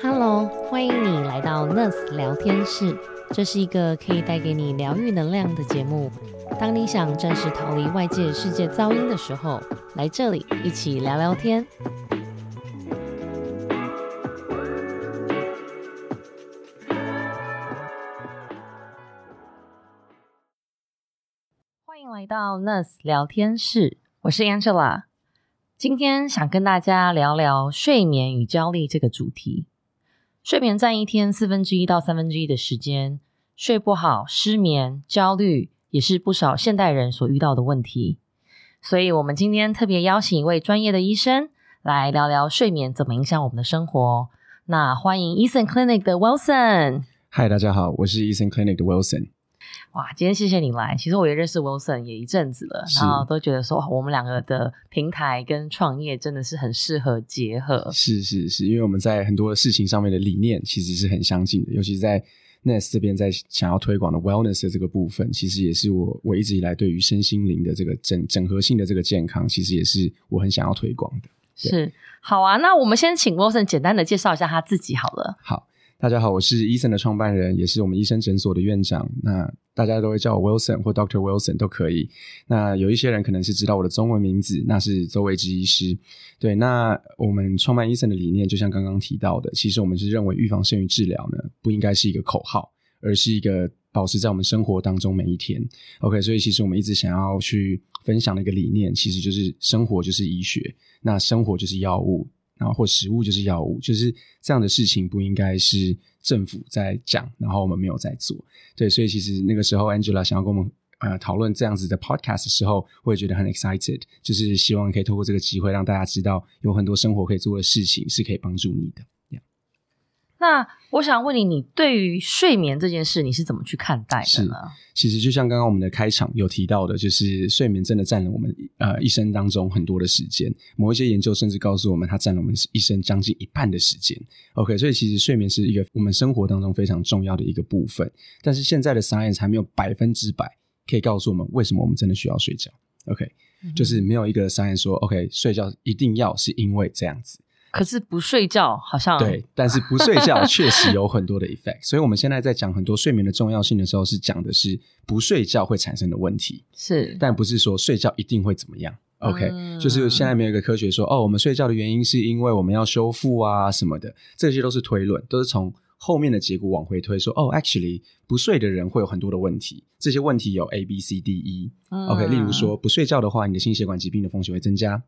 Hello，欢迎你来到 Nurse 聊天室。这是一个可以带给你疗愈能量的节目。当你想暂时逃离外界世界噪音的时候，来这里一起聊聊天。欢迎来到 Nurse 聊天室，我是 Angela。今天想跟大家聊聊睡眠与焦虑这个主题。睡眠占一天四分之一到三分之一的时间，睡不好、失眠、焦虑也是不少现代人所遇到的问题。所以，我们今天特别邀请一位专业的医生来聊聊睡眠怎么影响我们的生活。那欢迎 Eason Clinic 的 Wilson。嗨，大家好，我是 Eason Clinic 的 Wilson。哇，今天谢谢你来。其实我也认识 Wilson 也一阵子了，然后都觉得说我们两个的平台跟创业真的是很适合结合。是是是，因为我们在很多事情上面的理念其实是很相近的，尤其是在 Nest 这边在想要推广的 Wellness 的这个部分，其实也是我我一直以来对于身心灵的这个整整合性的这个健康，其实也是我很想要推广的。是，好啊，那我们先请 Wilson 简单的介绍一下他自己好了。好。大家好，我是医生的创办人，也是我们医生诊所的院长。那大家都会叫我 Wilson 或 Doctor Wilson 都可以。那有一些人可能是知道我的中文名字，那是周维之医师。对，那我们创办医生的理念，就像刚刚提到的，其实我们是认为预防胜于治疗呢，不应该是一个口号，而是一个保持在我们生活当中每一天。OK，所以其实我们一直想要去分享的一个理念，其实就是生活就是医学，那生活就是药物。然后或食物就是药物，就是这样的事情不应该是政府在讲，然后我们没有在做。对，所以其实那个时候 Angela 想要跟我们呃讨论这样子的 podcast 的时候，我也觉得很 excited，就是希望可以透过这个机会让大家知道有很多生活可以做的事情是可以帮助你的。那我想问你，你对于睡眠这件事，你是怎么去看待的呢？其实就像刚刚我们的开场有提到的，就是睡眠真的占了我们呃一生当中很多的时间。某一些研究甚至告诉我们，它占了我们一生将近一半的时间。OK，所以其实睡眠是一个我们生活当中非常重要的一个部分。但是现在的 science 还没有百分之百可以告诉我们为什么我们真的需要睡觉。OK，就是没有一个 science 说 OK 睡觉一定要是因为这样子。可是不睡觉好像对，但是不睡觉 确实有很多的 effect。所以我们现在在讲很多睡眠的重要性的时候，是讲的是不睡觉会产生的问题，是，但不是说睡觉一定会怎么样。OK，就是现在没有一个科学说哦，我们睡觉的原因是因为我们要修复啊什么的，这些都是推论，都是从后面的结果往回推，说哦，actually 不睡的人会有很多的问题，这些问题有 A B C D E。OK，例如说不睡觉的话，你的心血管疾病的风险会增加；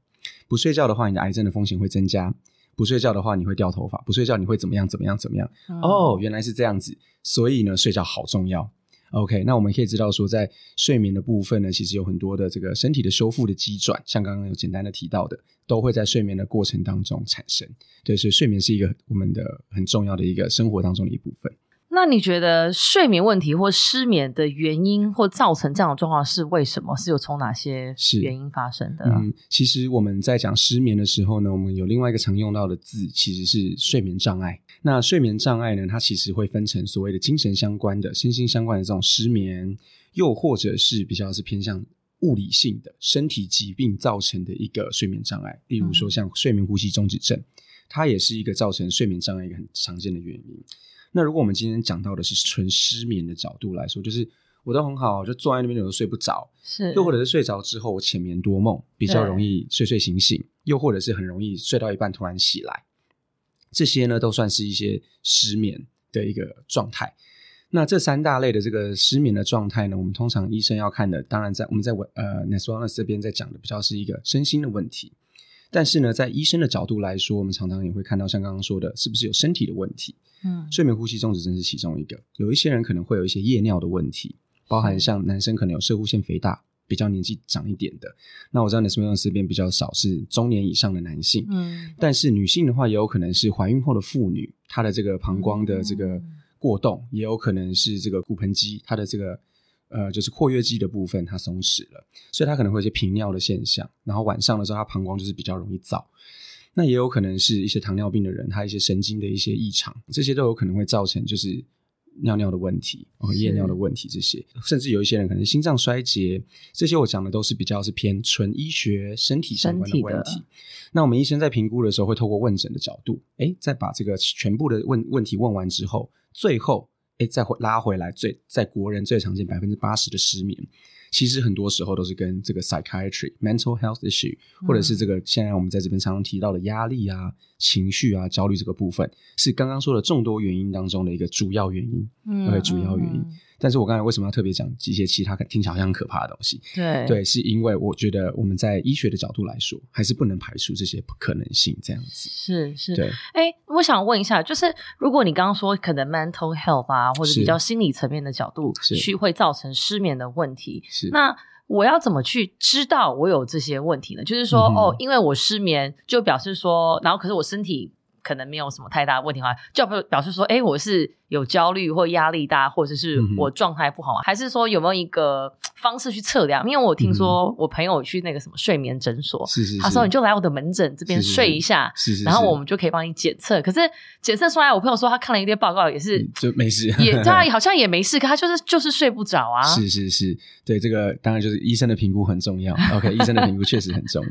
不睡觉的话，你的癌症的风险会增加。不睡觉的话，你会掉头发；不睡觉，你会怎么样？怎么样？怎么样？哦，原来是这样子。所以呢，睡觉好重要。OK，那我们可以知道说，在睡眠的部分呢，其实有很多的这个身体的修复的机转，像刚刚有简单的提到的，都会在睡眠的过程当中产生。对，所以睡眠是一个我们的很重要的一个生活当中的一部分。那你觉得睡眠问题或失眠的原因或造成这样的状况是为什么？是有从哪些原因发生的？嗯，其实我们在讲失眠的时候呢，我们有另外一个常用到的字，其实是睡眠障碍。那睡眠障碍呢，它其实会分成所谓的精神相关的、身心相关的这种失眠，又或者是比较是偏向物理性的身体疾病造成的一个睡眠障碍。例如说，像睡眠呼吸中止症，它也是一个造成睡眠障碍一个很常见的原因。那如果我们今天讲到的是纯失眠的角度来说，就是我都很好，就坐在那边有时候睡不着，是又或者是睡着之后我浅眠多梦，比较容易睡睡醒醒，又或者是很容易睡到一半突然起来，这些呢都算是一些失眠的一个状态。那这三大类的这个失眠的状态呢，我们通常医生要看的，当然在我们在呃 n e s w a l n e s 这边在讲的比较是一个身心的问题。但是呢，在医生的角度来说，我们常常也会看到像刚刚说的，是不是有身体的问题？嗯，睡眠呼吸中止症是其中一个。有一些人可能会有一些夜尿的问题，包含像男生可能有射护腺肥大，比较年纪长一点的。那我知道你什么样这边比较少是中年以上的男性，嗯，但是女性的话也有可能是怀孕后的妇女，她的这个膀胱的这个过动，也有可能是这个骨盆肌，她的这个。呃，就是括约肌的部分它松弛了，所以它可能会有一些频尿的现象。然后晚上的时候，它膀胱就是比较容易燥。那也有可能是一些糖尿病的人，他一些神经的一些异常，这些都有可能会造成就是尿尿的问题，哦，夜尿的问题这些，甚至有一些人可能心脏衰竭，这些我讲的都是比较是偏纯医学身体相关的问题。那我们医生在评估的时候，会透过问诊的角度，哎，再把这个全部的问问题问完之后，最后哎再回拉回来，最在国人最常见百分之八十的失眠。其实很多时候都是跟这个 psychiatry、mental health issue，或者是这个现在我们在这边常常提到的压力啊、情绪啊、焦虑这个部分，是刚刚说的众多原因当中的一个主要原因，对，主要原因。但是我刚才为什么要特别讲一些其他听起来好像很可怕的东西？对对，是因为我觉得我们在医学的角度来说，还是不能排除这些不可能性。这样子是是，对。哎，我想问一下，就是如果你刚刚说可能 mental health 啊，或者比较心理层面的角度去会造成失眠的问题，是那我要怎么去知道我有这些问题呢？就是说，哦，因为我失眠，就表示说，然后可是我身体。可能没有什么太大问题的话，就表表示说，哎，我是有焦虑或压力大，或者是我状态不好，还是说有没有一个方式去测量？因为我听说我朋友去那个什么睡眠诊所，是是，他说你就来我的门诊这边睡一下，是是，然后我们就可以帮你检测。可是检测出来，我朋友说他看了一堆报告，也是就没事，也他 好像也没事，可他就是就是睡不着啊。是是是，对这个当然就是医生的评估很重要。OK，医生的评估确实很重要。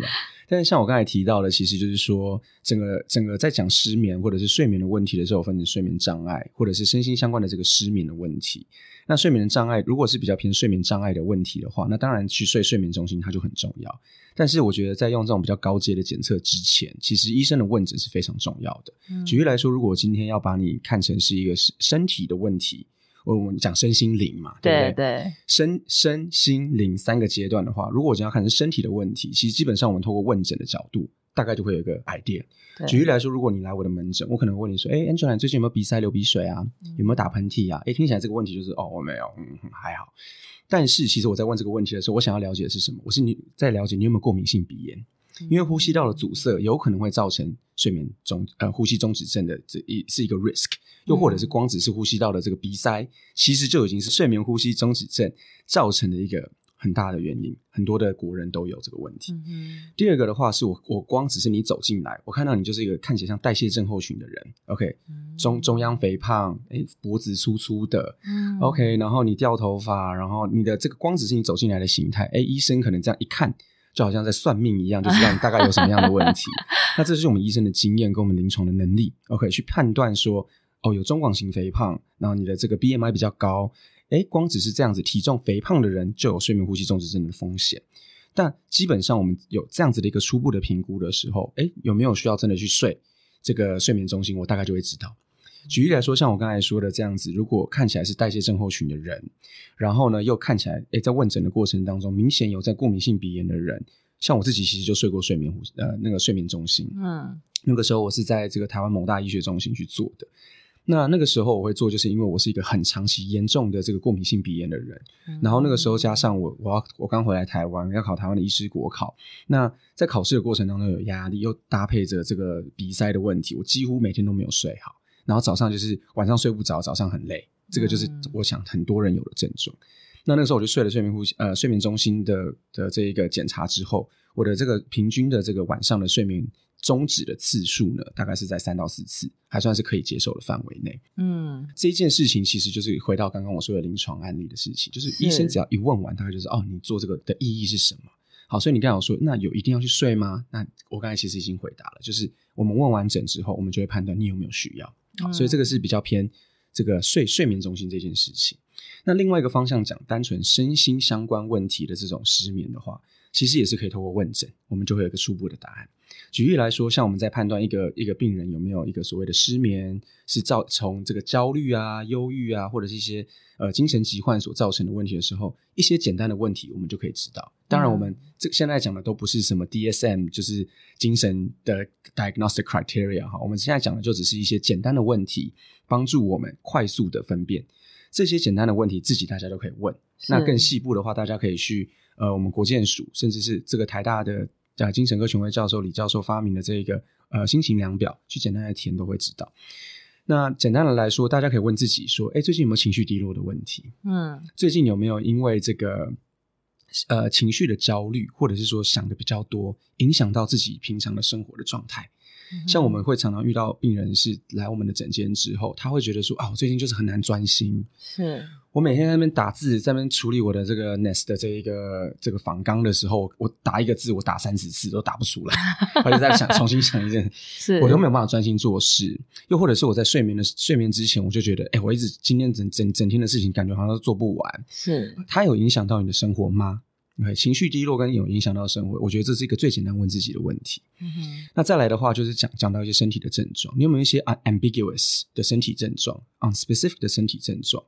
但是像我刚才提到的，其实就是说，整个整个在讲失眠或者是睡眠的问题的时候，分成睡眠障碍或者是身心相关的这个失眠的问题。那睡眠的障碍，如果是比较偏睡眠障碍的问题的话，那当然去睡睡眠中心它就很重要。但是我觉得在用这种比较高阶的检测之前，其实医生的问诊是非常重要的。举例来说，如果今天要把你看成是一个身身体的问题。我们讲身心灵嘛，对不对？身身心灵三个阶段的话，如果我要看是身体的问题，其实基本上我们透过问诊的角度，大概就会有一个 idea。举例来说，如果你来我的门诊，我可能问你说：“哎，Angela，最近有没有鼻塞、流鼻水啊？有没有打喷嚏啊？”哎，听起来这个问题就是哦，我没有，嗯，还好。但是其实我在问这个问题的时候，我想要了解的是什么？我是你在了解你有没有过敏性鼻炎。因为呼吸道的阻塞有可能会造成睡眠中呃呼吸中止症的这一是一个 risk，又或者是光只是呼吸道的这个鼻塞，其实就已经是睡眠呼吸中止症造成的一个很大的原因，很多的国人都有这个问题。第二个的话是我我光只是你走进来，我看到你就是一个看起来像代谢症候群的人，OK，中中央肥胖，哎，脖子粗粗的，OK，然后你掉头发，然后你的这个光只是你走进来的形态，哎，医生可能这样一看。就好像在算命一样，就知道你大概有什么样的问题。那这是我们医生的经验跟我们临床的能力，OK，去判断说，哦，有中广型肥胖，然后你的这个 BMI 比较高，哎，光只是这样子，体重肥胖的人就有睡眠呼吸中止症的风险。但基本上我们有这样子的一个初步的评估的时候，哎，有没有需要真的去睡这个睡眠中心，我大概就会知道。举例来说，像我刚才说的这样子，如果看起来是代谢症候群的人，然后呢又看起来，诶在问诊的过程当中，明显有在过敏性鼻炎的人，像我自己其实就睡过睡眠呼呃那个睡眠中心，嗯，那个时候我是在这个台湾某大医学中心去做的。那那个时候我会做，就是因为我是一个很长期严重的这个过敏性鼻炎的人，然后那个时候加上我我要我刚回来台湾要考台湾的医师国考，那在考试的过程当中有压力，又搭配着这个鼻塞的问题，我几乎每天都没有睡好。然后早上就是晚上睡不着，早上很累，这个就是我想很多人有的症状。那那个时候我就睡了睡眠呼吸呃睡眠中心的的这一个检查之后，我的这个平均的这个晚上的睡眠终止的次数呢，大概是在三到四次，还算是可以接受的范围内。嗯，这一件事情其实就是回到刚刚我说的临床案例的事情，就是医生只要一问完，大概就是哦，你做这个的意义是什么？好，所以你刚刚说那有一定要去睡吗？那我刚才其实已经回答了，就是我们问完诊之后，我们就会判断你有没有需要。所以这个是比较偏这个睡睡眠中心这件事情。那另外一个方向讲，单纯身心相关问题的这种失眠的话，其实也是可以透过问诊，我们就会有一个初步的答案。举例来说，像我们在判断一个一个病人有没有一个所谓的失眠，是造从这个焦虑啊、忧郁啊，或者是一些呃精神疾患所造成的问题的时候，一些简单的问题我们就可以知道。当然，我们这现在讲的都不是什么 DSM，就是精神的 diagnostic criteria 哈。我们现在讲的就只是一些简单的问题，帮助我们快速的分辨这些简单的问题，自己大家都可以问。那更细部的话，大家可以去呃我们国健署，甚至是这个台大的。呃，精神科权威教授李教授发明的这一个呃心情量表，去简单的填都会知道。那简单的来说，大家可以问自己说：，哎，最近有没有情绪低落的问题？嗯，最近有没有因为这个呃情绪的焦虑，或者是说想的比较多，影响到自己平常的生活的状态？像我们会常常遇到病人是来我们的诊间之后，他会觉得说啊，我最近就是很难专心，是我每天在那边打字，在那边处理我的这个 Nest 的这一个这个仿纲的时候，我打一个字，我打三十次都打不出来，我就在想重新想一件，是，我都没有办法专心做事。又或者是我在睡眠的睡眠之前，我就觉得，哎，我一直今天整整整天的事情，感觉好像都做不完。是，它有影响到你的生活吗？对，情绪低落跟有影响到生活，我觉得这是一个最简单问自己的问题。嗯哼，那再来的话，就是讲讲到一些身体的症状，你有没有一些 unambiguous 的身体症状，unspecific 的身体症状？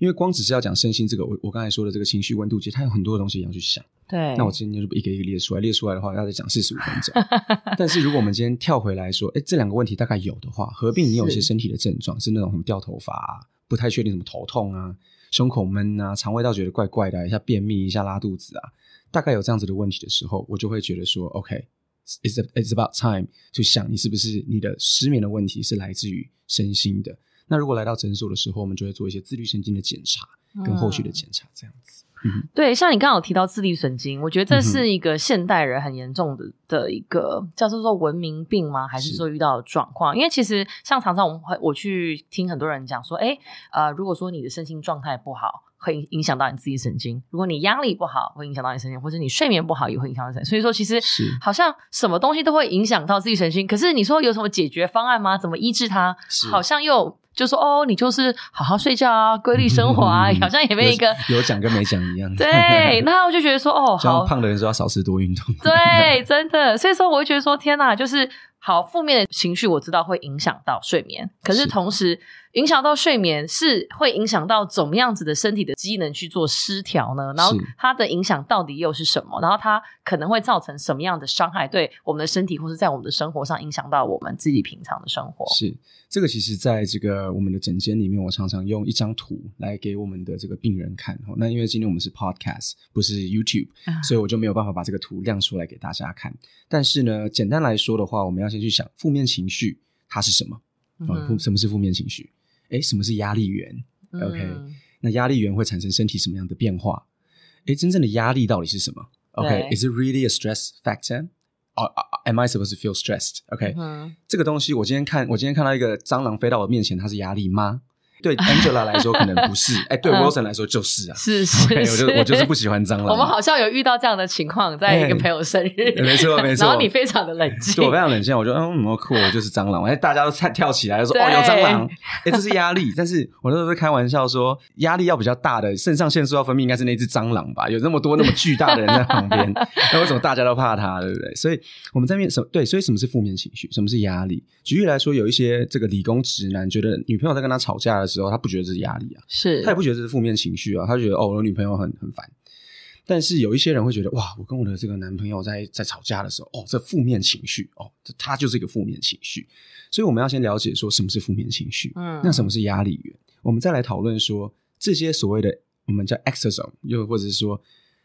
因为光只是要讲身心这个，我我刚才说的这个情绪温度计，它有很多的东西要去想。对，那我今天就一个一个列出来，列出来的话要再讲四十五分钟。但是如果我们今天跳回来说，哎，这两个问题大概有的话，合并你有一些身体的症状，是那种什么掉头发啊，不太确定什么头痛啊，胸口闷啊，肠胃道觉得怪怪的，一下便秘，一下拉肚子啊，大概有这样子的问题的时候，我就会觉得说，OK，it's it's about time 就想你是不是你的失眠的问题是来自于身心的。那如果来到诊所的时候，我们就会做一些自律神经的检查跟后续的检查，这样子。嗯，对，像你刚刚有提到自律神经，我觉得这是一个现代人很严重的的一个叫做说文明病吗？还是说遇到的状况？因为其实像常常我们会我去听很多人讲说，哎，呃，如果说你的身心状态不好，会影响到你自己神经；如果你压力不好，会影响到你神经，或者你睡眠不好也会影响到神经。所以说，其实好像什么东西都会影响到自己神经。可是你说有什么解决方案吗？怎么医治它？好像又。就说哦，你就是好好睡觉啊，规律生活啊，好像也没一个有讲跟没讲一样。对，那我就觉得说哦，好胖的人说要少吃多运动。对，真的，所以说我会觉得说天哪，就是好负面的情绪，我知道会影响到睡眠，可是同时影响到睡眠是会影响到怎么样子的身体的机能去做失调呢？然后它的影响到底又是什么？然后它可能会造成什么样的伤害？对我们的身体，或是在我们的生活上影响到我们自己平常的生活？是。这个其实，在这个我们的诊间里面，我常常用一张图来给我们的这个病人看。那因为今天我们是 podcast，不是 YouTube，所以我就没有办法把这个图亮出来给大家看。但是呢，简单来说的话，我们要先去想负面情绪它是什么？啊，什么是负面情绪？哎，什么是压力源？OK，那压力源会产生身体什么样的变化？哎，真正的压力到底是什么？OK，is it really a stress factor？Am I supposed to feel stressed? OK，这个东西我今天看，我今天看到一个蟑螂飞到我面前，它是压力吗？对 Angela 来说可能不是，哎，对 Wilson 来说就是啊，是 是，我就我就是不喜欢蟑螂。我们好像有遇到这样的情况，在一个朋友生日，没错没 错，然后你非常的冷静，对我非常冷静，我觉得嗯，么酷，我就是蟑螂，哎，大家都跳跳起来说哦有蟑螂，哎，这是压力，但是我那时候开玩笑说，压力要比较大的，肾上腺素要分泌，应该是那只蟑螂吧？有那么多那么巨大的人在旁边，那为什么大家都怕它，对不对？所以我们在面什对，所以什么是负面情绪？什么是压力？举例来说，有一些这个理工直男觉得女朋友在跟他吵架的时候，他不觉得这是压。力啊，是他也不觉得这是负面情绪啊，他就觉得哦，我的女朋友很很烦。但是有一些人会觉得哇，我跟我的这个男朋友在在吵架的时候，哦，这负面情绪哦，这他就是一个负面情绪。所以我们要先了解说什么是负面情绪，嗯，那什么是压力源？我们再来讨论说这些所谓的我们叫 exosome，又或者是说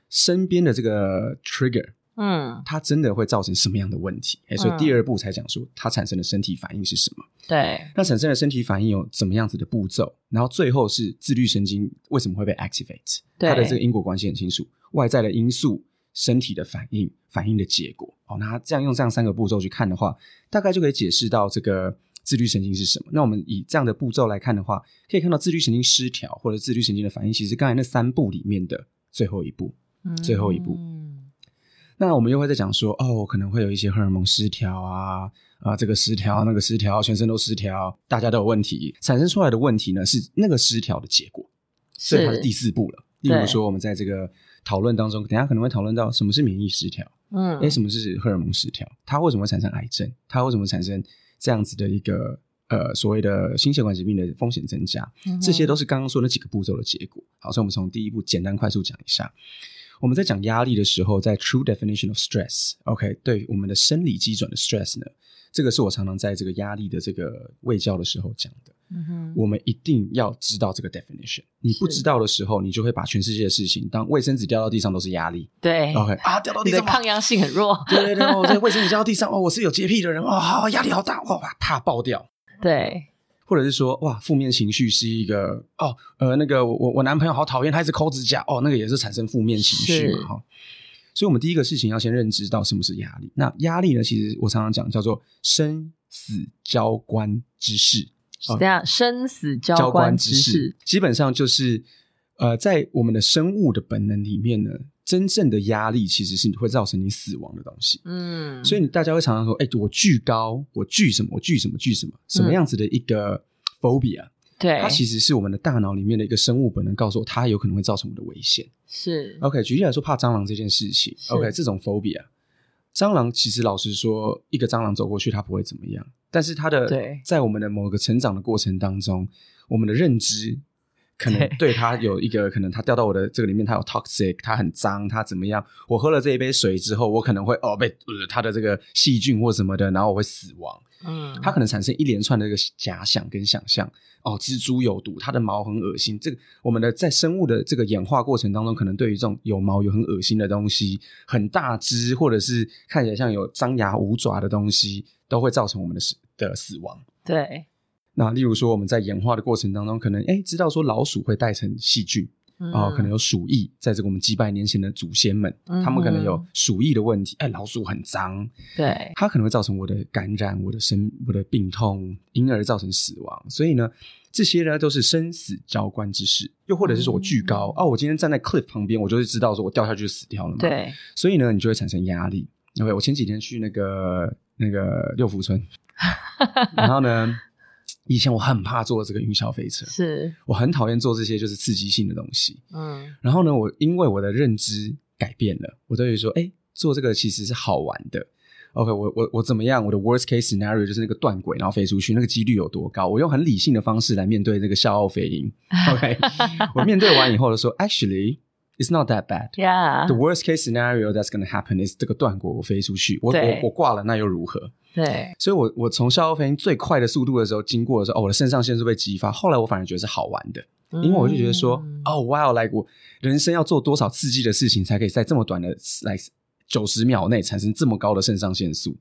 身边的这个 trigger。嗯，它真的会造成什么样的问题？哎，所以第二步才讲说它产生的身体反应是什么？对，那产生的身体反应有怎么样子的步骤？然后最后是自律神经为什么会被 activate？它的这个因果关系很清楚，外在的因素、身体的反应、反应的结果。哦，那这样用这样三个步骤去看的话，大概就可以解释到这个自律神经是什么。那我们以这样的步骤来看的话，可以看到自律神经失调或者自律神经的反应，其实刚才那三步里面的最后一步，最后一步。那我们又会在讲说，哦，可能会有一些荷尔蒙失调啊，啊，这个失调，那个失调，全身都失调，大家都有问题，产生出来的问题呢，是那个失调的结果，所以它是第四步了。例如说，我们在这个讨论当中，等下可能会讨论到什么是免疫失调，嗯，哎，什么是荷尔蒙失调？它为什么会产生癌症？它为什么产生这样子的一个呃所谓的心血管疾病的风险增加？这些都是刚刚说那几个步骤的结果。好，所以我们从第一步简单快速讲一下。我们在讲压力的时候，在 True Definition of Stress，OK，对我们的生理基准的 Stress 呢，这个是我常常在这个压力的这个卫教的时候讲的。嗯哼，我们一定要知道这个 definition。你不知道的时候，你就会把全世界的事情当卫生纸掉到地上都是压力。对，OK 啊，掉到地上抗压性很弱。对对对，我这卫生纸掉到地上，哦，我是有洁癖的人，哦，好压力好大，哇，怕爆掉。对。或者是说，哇，负面情绪是一个哦，呃，那个我我男朋友好讨厌，他一直抠指甲，哦，那个也是产生负面情绪嘛，哈。所以，我们第一个事情要先认知到什么是压力。那压力呢，其实我常常讲叫做生死交关之事。这样，生死交关之事，基本上就是呃，在我们的生物的本能里面呢，真正的压力其实是会造成你死亡的东西。嗯，所以你大家会常常说，哎，我惧高，我惧什么？我惧什么？惧什么？什么样子的一个 phobia？对，它其实是我们的大脑里面的一个生物本能，告诉我它有可能会造成我的危险。是 OK，举例来说，怕蟑螂这件事情，OK，这种 phobia，蟑螂其实老实说，一个蟑螂走过去它不会怎么样，但是它的在我们的某个成长的过程当中，我们的认知可能对它有一个可能，它掉到我的这个里面，它有 toxic，它很脏，它怎么样？我喝了这一杯水之后，我可能会哦被它的这个细菌或什么的，然后我会死亡。嗯，它可能产生一连串的这个假想跟想象。哦，蜘蛛有毒，它的毛很恶心。这个我们的在生物的这个演化过程当中，可能对于这种有毛有很恶心的东西，很大只或者是看起来像有张牙舞爪的东西，都会造成我们的死的死亡。对。那例如说，我们在演化的过程当中，可能哎知道说老鼠会带成细菌。哦，可能有鼠疫，在这个我们几百年前的祖先们，他们可能有鼠疫的问题。哎，老鼠很脏，对，它可能会造成我的感染、我的生、我的病痛，因而造成死亡。所以呢，这些呢都是生死交关之事。又或者是说我巨高哦，我今天站在 cliff 旁边，我就会知道说我掉下去就死掉了嘛。对，所以呢，你就会产生压力。OK，我前几天去那个那个六福村，然后呢。以前我很怕坐这个云霄飞车，是我很讨厌做这些就是刺激性的东西。嗯，然后呢，我因为我的认知改变了，我都会说，哎，做这个其实是好玩的。OK，我我我怎么样？我的 worst case scenario 就是那个断轨然后飞出去，那个几率有多高？我用很理性的方式来面对这个笑傲飞鹰。OK，我面对完以后的说，actually it's not that bad。Yeah，the worst case scenario that's going to happen is 这个断轨我飞出去，我我我挂了，那又如何？对，所以，我我从笑傲飞鹰最快的速度的时候经过的时候，哦，我的肾上腺素被激发。后来我反而觉得是好玩的，因为我就觉得说，哦，哇，来我人生要做多少刺激的事情，才可以在这么短的来九十秒内产生这么高的肾上腺素？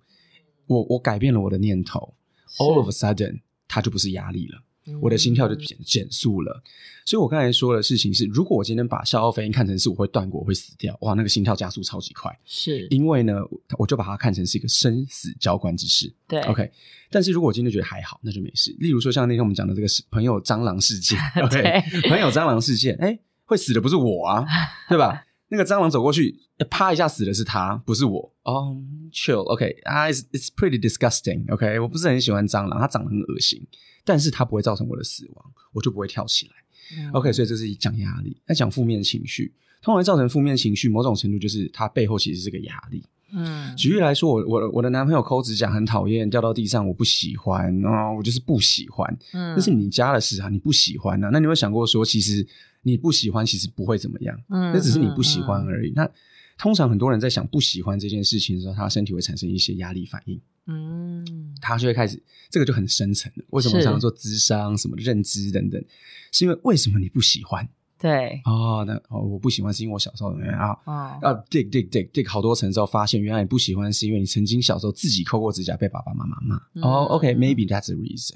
我我改变了我的念头，all of a sudden，它就不是压力了。我的心跳就减减速了，所以我刚才说的事情是，如果我今天把消耗飞鹰看成是我会断过，我会死掉，哇，那个心跳加速超级快，是因为呢，我就把它看成是一个生死交关之事。对，OK。但是如果我今天觉得还好，那就没事。例如说像那天我们讲的这个朋友蟑螂事件，OK，朋友蟑螂事件，哎，会死的不是我啊，对吧？那个蟑螂走过去，啪一下死的是他，不是我。哦，chill，OK，啊，it's pretty disgusting，OK，我不是很喜欢蟑螂，它长得很恶心。但是它不会造成我的死亡，我就不会跳起来。OK，所以这是讲压力。那讲负面情绪，通常造成负面情绪，某种程度就是它背后其实是个压力。嗯，举例来说，我我我的男朋友抠指甲很讨厌，掉到地上我不喜欢啊，我就是不喜欢。嗯，那是你家的事啊，你不喜欢啊。那你有想过说，其实你不喜欢，其实不会怎么样。嗯，那只是你不喜欢而已。那通常很多人在想不喜欢这件事情的时候，他身体会产生一些压力反应。嗯，他就会开始，这个就很深层了。为什么想要做智商、什么认知等等？是因为为什么你不喜欢？对，哦，那哦，我不喜欢是因为我小时候怎么样啊？啊，dig dig dig dig 好多层之后，发现原来你不喜欢是因为你曾经小时候自己抠过指甲，被爸爸妈妈骂。哦，OK，maybe that's the reason。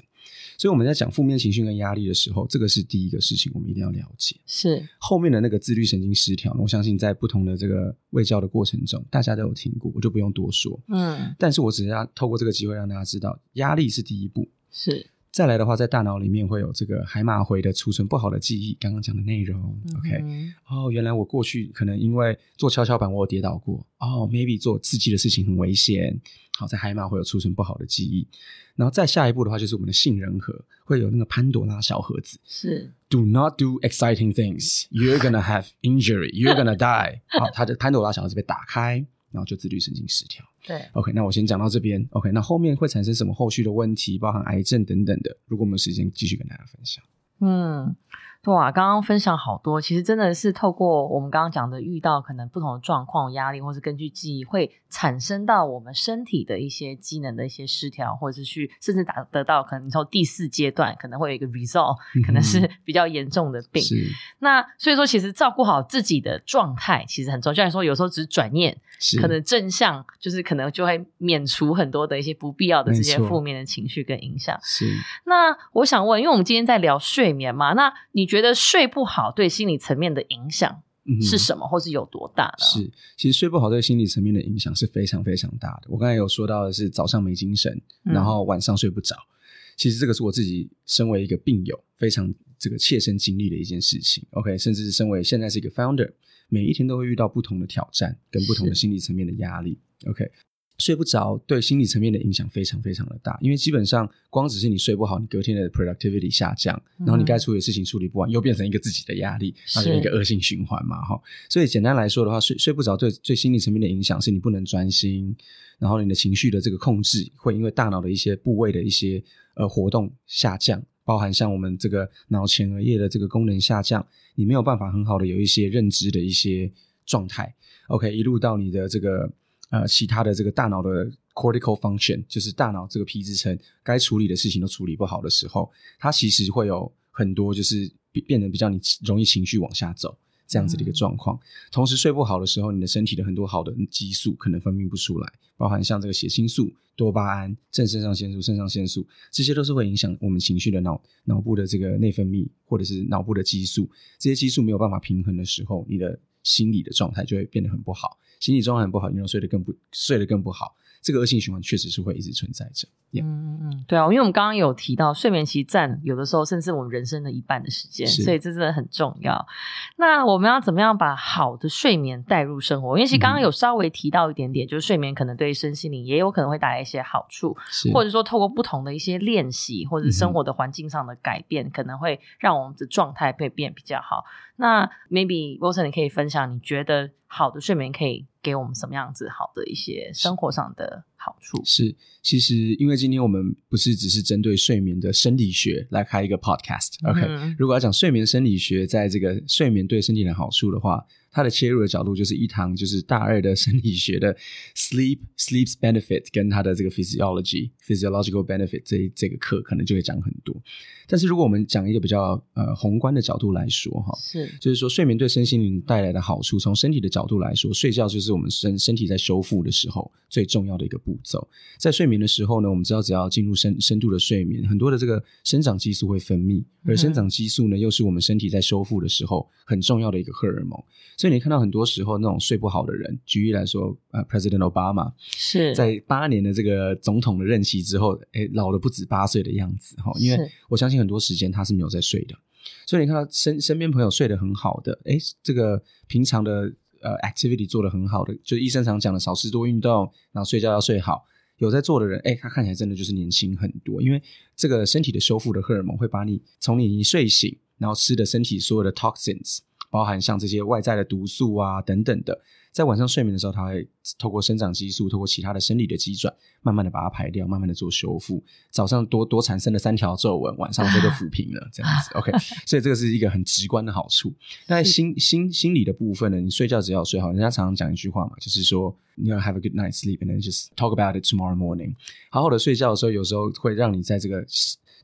所以我们在讲负面情绪跟压力的时候，这个是第一个事情，我们一定要了解。是后面的那个自律神经失调，我相信在不同的这个喂教的过程中，大家都有听过，我就不用多说。嗯，但是我只是要透过这个机会让大家知道，压力是第一步。是。再来的话，在大脑里面会有这个海马回的储存不好的记忆。刚刚讲的内容，OK？哦，原来我过去可能因为做跷跷板，我有跌倒过。哦，maybe 做刺激的事情很危险。好，在海马会有储存不好的记忆。然后再下一步的话，就是我们的杏仁核会有那个潘多拉小盒子。是，Do not do exciting things. You're gonna have injury. You're gonna die. 好，它的潘多拉小盒子被打开。然后就自律神经失调。对，OK，那我先讲到这边。OK，那后面会产生什么后续的问题，包含癌症等等的？如果我们有时间，继续跟大家分享。嗯。哇，刚刚分享好多，其实真的是透过我们刚刚讲的，遇到可能不同的状况、压力，或是根据记忆，会产生到我们身体的一些机能的一些失调，或者是去甚至达得到可能从第四阶段可能会有一个 result，可能是比较严重的病。那所以说，其实照顾好自己的状态其实很重要。就像说，有时候只是转念，可能正向，就是可能就会免除很多的一些不必要的这些负面的情绪跟影响。是。那我想问，因为我们今天在聊睡眠嘛，那你觉得睡不好对心理层面的影响是什么，或是有多大呢？是，其实睡不好对心理层面的影响是非常非常大的。我刚才有说到的是早上没精神，然后晚上睡不着。其实这个是我自己身为一个病友非常这个切身经历的一件事情。OK，甚至是身为现在是一个 founder，每一天都会遇到不同的挑战跟不同的心理层面的压力。OK。睡不着对心理层面的影响非常非常的大，因为基本上光只是你睡不好，你隔天的 productivity 下降，然后你该处理的事情处理不完，又变成一个自己的压力，那就一个恶性循环嘛，哈。所以简单来说的话，睡睡不着对对心理层面的影响是你不能专心，然后你的情绪的这个控制会因为大脑的一些部位的一些呃活动下降，包含像我们这个脑前额叶的这个功能下降，你没有办法很好的有一些认知的一些状态。OK，一路到你的这个。呃，其他的这个大脑的 cortical function，就是大脑这个皮质层该处理的事情都处理不好的时候，它其实会有很多就是变得比较你容易情绪往下走这样子的一个状况。同时睡不好的时候，你的身体的很多好的激素可能分泌不出来，包含像这个血清素、多巴胺、正肾上腺素、肾上腺素，这些都是会影响我们情绪的脑脑部的这个内分泌或者是脑部的激素。这些激素没有办法平衡的时候，你的心理的状态就会变得很不好。心理状态很不好，你又睡得更不睡得更不好，这个恶性循环确实是会一直存在着。嗯嗯嗯，对啊，因为我们刚刚有提到，睡眠其实占有的时候甚至我们人生的一半的时间，所以这真的很重要。那我们要怎么样把好的睡眠带入生活？因为其实刚刚有稍微提到一点点，就是睡眠可能对身心灵也有可能会带来一些好处，或者说透过不同的一些练习或者生活的环境上的改变，可能会让我们的状态会变比较好。那 maybe Wilson，你可以分享你觉得好的睡眠可以给我们什么样子好的一些生活上的好处？是，其实因为今天我们不是只是针对睡眠的生理学来开一个 podcast，OK？如果要讲睡眠生理学，在这个睡眠对身体的好处的话。它的切入的角度就是一堂就是大二的生理学的 sleep sleeps benefit 跟它的这个 physiology physiological benefit 这这个课可能就会讲很多。但是如果我们讲一个比较呃宏观的角度来说哈，是就是说睡眠对身心灵带来的好处，从身体的角度来说，睡觉就是我们身身体在修复的时候最重要的一个步骤。在睡眠的时候呢，我们知道只要进入深深度的睡眠，很多的这个生长激素会分泌，而生长激素呢又是我们身体在修复的时候很重要的一个荷尔蒙。所以你看到很多时候那种睡不好的人，举例来说，呃，President Obama 是在八年的这个总统的任期之后，哎，老了不止八岁的样子哈。因为我相信很多时间他是没有在睡的，所以你看到身身边朋友睡得很好的，哎，这个平常的呃 activity 做得很好的，就是医生常讲的少吃多运动，然后睡觉要睡好，有在做的人，哎，他看起来真的就是年轻很多，因为这个身体的修复的荷尔蒙会把你从你一睡醒，然后吃的身体所有的 toxins。包含像这些外在的毒素啊等等的，在晚上睡眠的时候，它会透过生长激素，透过其他的生理的机转，慢慢的把它排掉，慢慢的做修复。早上多多产生了三条皱纹，晚上就都抚平了，这样子。OK，所以这个是一个很直观的好处。那心心心理的部分呢？你睡觉只要睡好，人家常常讲一句话嘛，就是说你要 have a good night sleep，and then just talk about it tomorrow morning。好好的睡觉的时候，有时候会让你在这个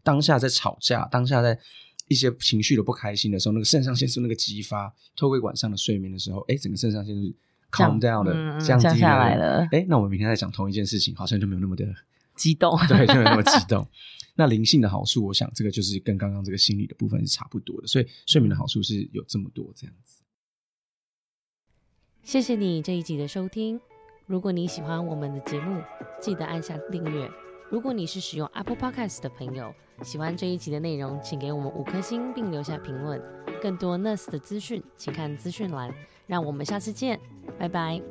当下在吵架，当下在。一些情绪的不开心的时候，那个肾上腺素那个激发，透过晚上的睡眠的时候，哎，整个肾上腺素 calm down 的降低下来了。哎，那我们明天再讲同一件事情，好像就没有那么的激动，对，就没有那么激 动。那灵性的好处，我想这个就是跟刚刚这个心理的部分是差不多的，所以睡眠的好处是有这么多这样子。谢谢你这一集的收听。如果你喜欢我们的节目，记得按下订阅。如果你是使用 Apple Podcast 的朋友，喜欢这一集的内容，请给我们五颗星并留下评论。更多 Nurse 的资讯，请看资讯栏。让我们下次见，拜拜。